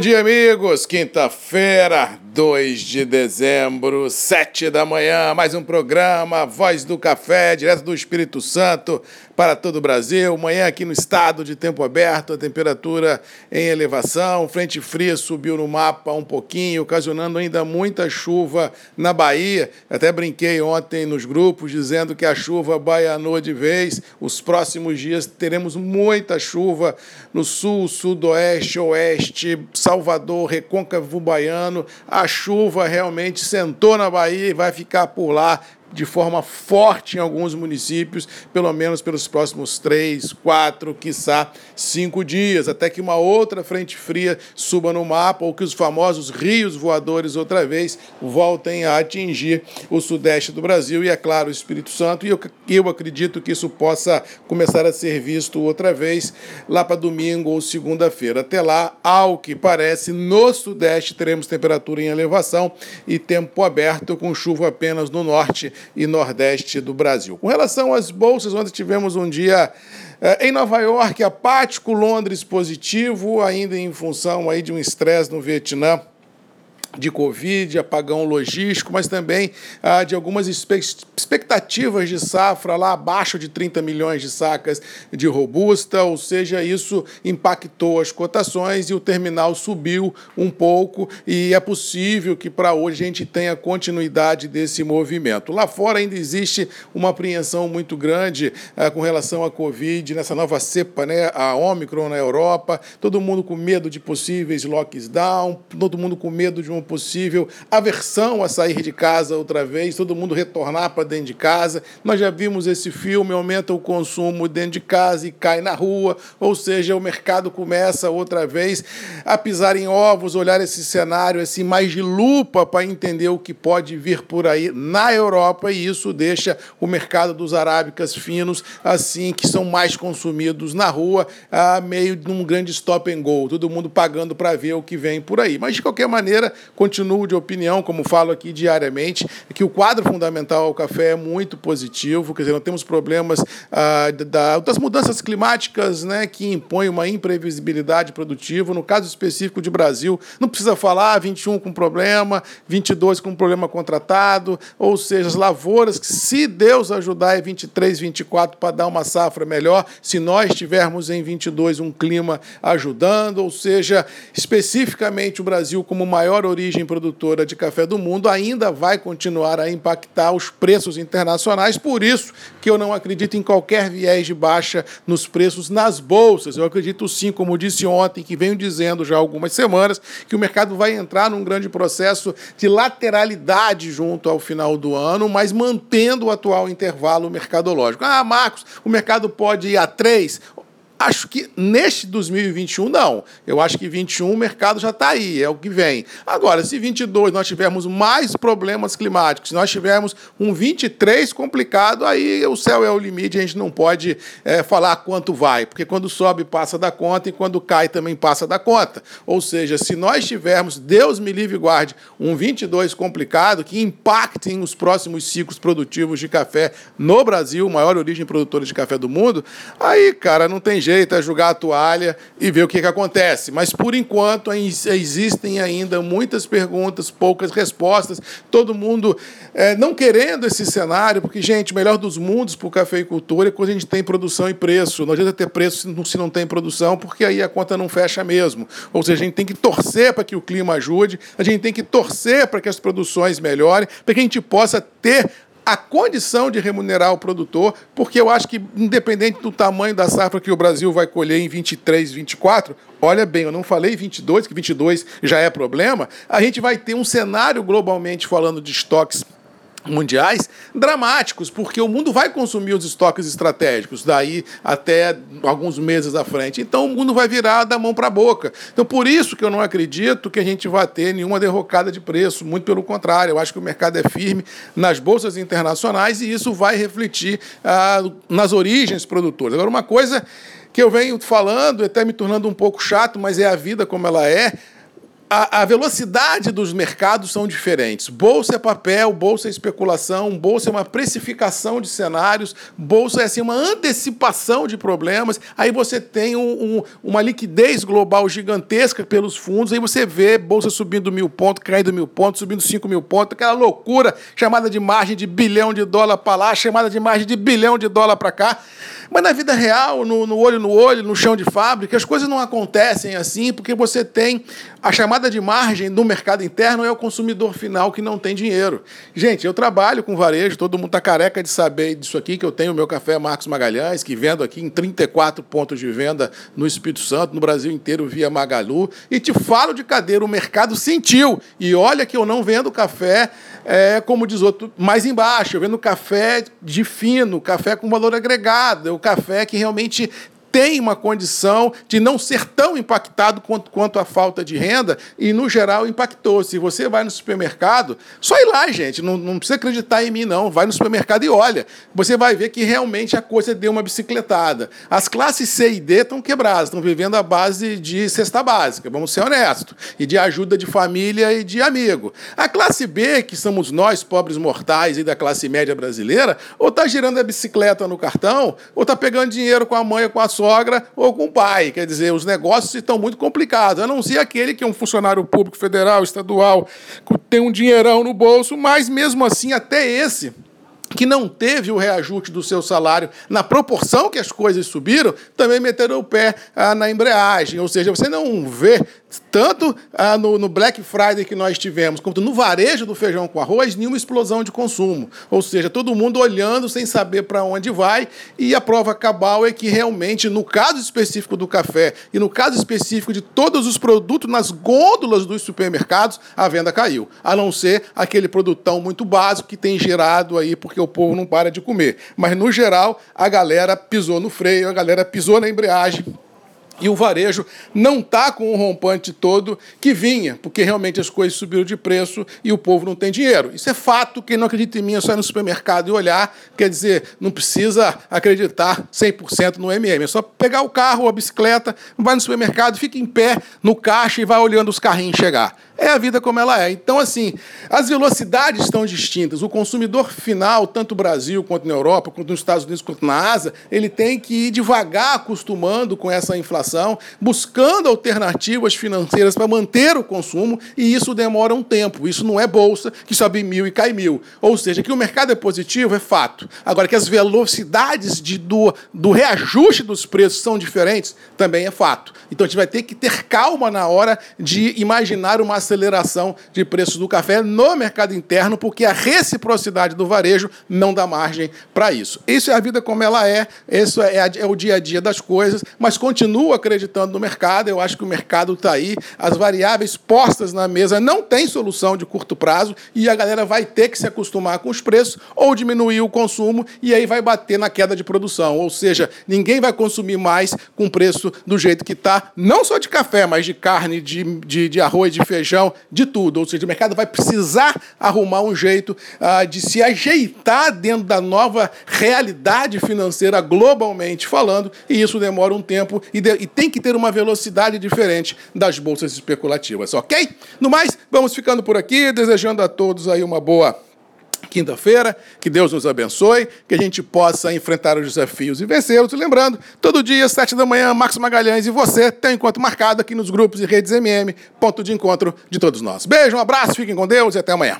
Bom dia, amigos. Quinta-feira, 2 de dezembro, 7 da manhã, mais um programa Voz do Café, direto do Espírito Santo para todo o Brasil. Manhã aqui no estado de tempo aberto, a temperatura em elevação, frente fria subiu no mapa um pouquinho, ocasionando ainda muita chuva na Bahia. Até brinquei ontem nos grupos dizendo que a chuva baianou de vez. Os próximos dias teremos muita chuva no sul, sudoeste, oeste, Salvador, Recôncavo Baiano. A chuva realmente sentou na Bahia e vai ficar por lá de forma forte em alguns municípios, pelo menos pelos próximos três, quatro, quiçá cinco dias, até que uma outra frente fria suba no mapa ou que os famosos rios voadores outra vez voltem a atingir o sudeste do Brasil e, é claro, o Espírito Santo. E eu, eu acredito que isso possa começar a ser visto outra vez lá para domingo ou segunda-feira. Até lá, ao que parece, no sudeste teremos temperatura em elevação e tempo aberto com chuva apenas no norte e nordeste do Brasil. Com relação às bolsas, ontem tivemos um dia eh, em Nova York apático, Londres positivo, ainda em função aí de um estresse no Vietnã de Covid, apagão logístico, mas também ah, de algumas expectativas de safra lá abaixo de 30 milhões de sacas de robusta, ou seja, isso impactou as cotações e o terminal subiu um pouco e é possível que para hoje a gente tenha continuidade desse movimento. Lá fora ainda existe uma apreensão muito grande ah, com relação à Covid, nessa nova cepa, né, a Omicron na Europa, todo mundo com medo de possíveis lockdown, todo mundo com medo de um possível aversão a sair de casa outra vez, todo mundo retornar para dentro de casa. Nós já vimos esse filme, aumenta o consumo dentro de casa e cai na rua, ou seja, o mercado começa outra vez a pisar em ovos, olhar esse cenário assim mais de lupa para entender o que pode vir por aí na Europa e isso deixa o mercado dos arábicas finos assim que são mais consumidos na rua, a meio de um grande stop and go, todo mundo pagando para ver o que vem por aí. Mas de qualquer maneira, continuo de opinião, como falo aqui diariamente, que o quadro fundamental ao café é muito positivo, quer dizer, não temos problemas ah, da, das mudanças climáticas né, que impõem uma imprevisibilidade produtiva. No caso específico de Brasil, não precisa falar 21 com problema, 22 com problema contratado, ou seja, as lavouras que, se Deus ajudar, é 23, 24 para dar uma safra melhor, se nós tivermos em 22 um clima ajudando, ou seja, especificamente o Brasil como maior origem origem produtora de café do mundo ainda vai continuar a impactar os preços internacionais. Por isso que eu não acredito em qualquer viés de baixa nos preços nas bolsas. Eu acredito sim, como disse ontem, que venho dizendo já há algumas semanas, que o mercado vai entrar num grande processo de lateralidade junto ao final do ano, mas mantendo o atual intervalo mercadológico. Ah, Marcos, o mercado pode ir a 3 Acho que neste 2021 não. Eu acho que 21 o mercado já está aí, é o que vem. Agora, se 22 nós tivermos mais problemas climáticos, se nós tivermos um 23 complicado, aí o céu é o limite, a gente não pode é, falar quanto vai, porque quando sobe passa da conta e quando cai também passa da conta. Ou seja, se nós tivermos, Deus me livre e guarde, um 22 complicado que impacte os próximos ciclos produtivos de café no Brasil, maior origem produtora de café do mundo, aí, cara, não tem jeito jeito, é jogar a toalha e ver o que, que acontece. Mas, por enquanto, existem ainda muitas perguntas, poucas respostas, todo mundo é, não querendo esse cenário, porque, gente, o melhor dos mundos para o cafeicultor é quando a gente tem produção e preço. Não adianta ter preço se não tem produção, porque aí a conta não fecha mesmo. Ou seja, a gente tem que torcer para que o clima ajude, a gente tem que torcer para que as produções melhorem, para que a gente possa ter a condição de remunerar o produtor, porque eu acho que, independente do tamanho da safra que o Brasil vai colher em 23, 24, olha bem, eu não falei 22, que 22 já é problema, a gente vai ter um cenário globalmente falando de estoques mundiais dramáticos, porque o mundo vai consumir os estoques estratégicos daí até alguns meses à frente. Então o mundo vai virar da mão para a boca. Então por isso que eu não acredito que a gente vai ter nenhuma derrocada de preço, muito pelo contrário, eu acho que o mercado é firme nas bolsas internacionais e isso vai refletir ah, nas origens produtoras. Agora uma coisa que eu venho falando, até me tornando um pouco chato, mas é a vida como ela é, a, a, velocidade dos mercados são diferentes. Bolsa é papel, bolsa é especulação, bolsa é uma precificação de cenários, bolsa é assim, uma antecipação de problemas. Aí você tem um, um, uma liquidez global gigantesca pelos fundos, aí você vê bolsa subindo mil pontos, caindo mil pontos, subindo cinco mil pontos, aquela loucura chamada de margem de bilhão de dólar para lá, chamada de margem de bilhão de dólar para cá. Mas na vida real, no, no olho no olho, no chão de fábrica, as coisas não acontecem assim, porque você tem a chamada de margem do mercado interno é o consumidor final que não tem dinheiro. Gente, eu trabalho com varejo, todo mundo está careca de saber disso aqui, que eu tenho o meu café Marcos Magalhães, que vendo aqui em 34 pontos de venda no Espírito Santo, no Brasil inteiro via Magalu, e te falo de cadeira, o mercado sentiu. E olha que eu não vendo café, é, como diz outro, mais embaixo, eu vendo café de fino, café com valor agregado, café que realmente tem uma condição de não ser tão impactado quanto, quanto a falta de renda, e, no geral, impactou. Se você vai no supermercado, só ir lá, gente, não, não precisa acreditar em mim, não. Vai no supermercado e olha. Você vai ver que realmente a coisa deu uma bicicletada. As classes C e D estão quebradas, estão vivendo a base de cesta básica, vamos ser honestos, e de ajuda de família e de amigo. A classe B, que somos nós, pobres mortais e da classe média brasileira, ou está girando a bicicleta no cartão, ou está pegando dinheiro com a mãe com a sogra ou com o pai. Quer dizer, os negócios estão muito complicados. A não ser aquele que é um funcionário público federal, estadual, que tem um dinheirão no bolso, mas mesmo assim, até esse que não teve o reajuste do seu salário na proporção que as coisas subiram, também meteram o pé ah, na embreagem. Ou seja, você não vê tanto ah, no, no, Black Friday que nós tivemos, quanto no varejo do feijão com arroz, nenhuma explosão de consumo. Ou seja, todo mundo olhando sem saber para onde vai, e a prova cabal é que realmente, no caso específico do café e no caso específico de todos os produtos nas gôndolas dos supermercados, a venda caiu. A não ser aquele produtão muito básico que tem gerado aí, porque o povo não para de comer. Mas, no geral, a galera pisou no freio, a galera pisou na embreagem e o varejo não está com o rompante todo que vinha, porque realmente as coisas subiram de preço e o povo não tem dinheiro. Isso é fato. Quem não acredita em mim é só ir no supermercado e olhar. Quer dizer, não precisa acreditar 100% no MM. É só pegar o carro ou a bicicleta, vai no supermercado, fica em pé no caixa e vai olhando os carrinhos chegar é a vida como ela é. Então, assim, as velocidades estão distintas. O consumidor final, tanto no Brasil, quanto na Europa, quanto nos Estados Unidos, quanto na Ásia, ele tem que ir devagar acostumando com essa inflação, buscando alternativas financeiras para manter o consumo, e isso demora um tempo. Isso não é bolsa que sobe mil e cai mil. Ou seja, que o mercado é positivo é fato. Agora, que as velocidades de, do, do reajuste dos preços são diferentes, também é fato. Então, a gente vai ter que ter calma na hora de imaginar uma aceleração de preços do café no mercado interno, porque a reciprocidade do varejo não dá margem para isso. Isso é a vida como ela é, isso é, é, o dia a dia das coisas, mas continuo acreditando no mercado, eu acho que o mercado está aí, as variáveis postas na mesa não tem solução de curto prazo e a galera vai ter que se acostumar com os preços ou diminuir o consumo e aí vai bater na queda de produção. Ou seja, ninguém vai consumir mais com preço do jeito que está, não só de café, mas de carne, de, de, de arroz, de feijão de tudo. Ou seja, o mercado vai precisar arrumar um jeito uh, de se ajeitar dentro da nova realidade financeira globalmente falando, e isso demora um tempo e, de, e tem que ter uma velocidade diferente das bolsas especulativas, ok? No mais, vamos ficando por aqui, desejando a todos aí uma boa quinta-feira. Que Deus nos abençoe, que a gente possa enfrentar os desafios e vencê-los. Lembrando, todo dia, sete da manhã, Marcos Magalhães e você tem um encontro marcado aqui nos grupos e redes MM, ponto de encontro de todos nós. Beijo, um abraço, fiquem com Deus e até amanhã.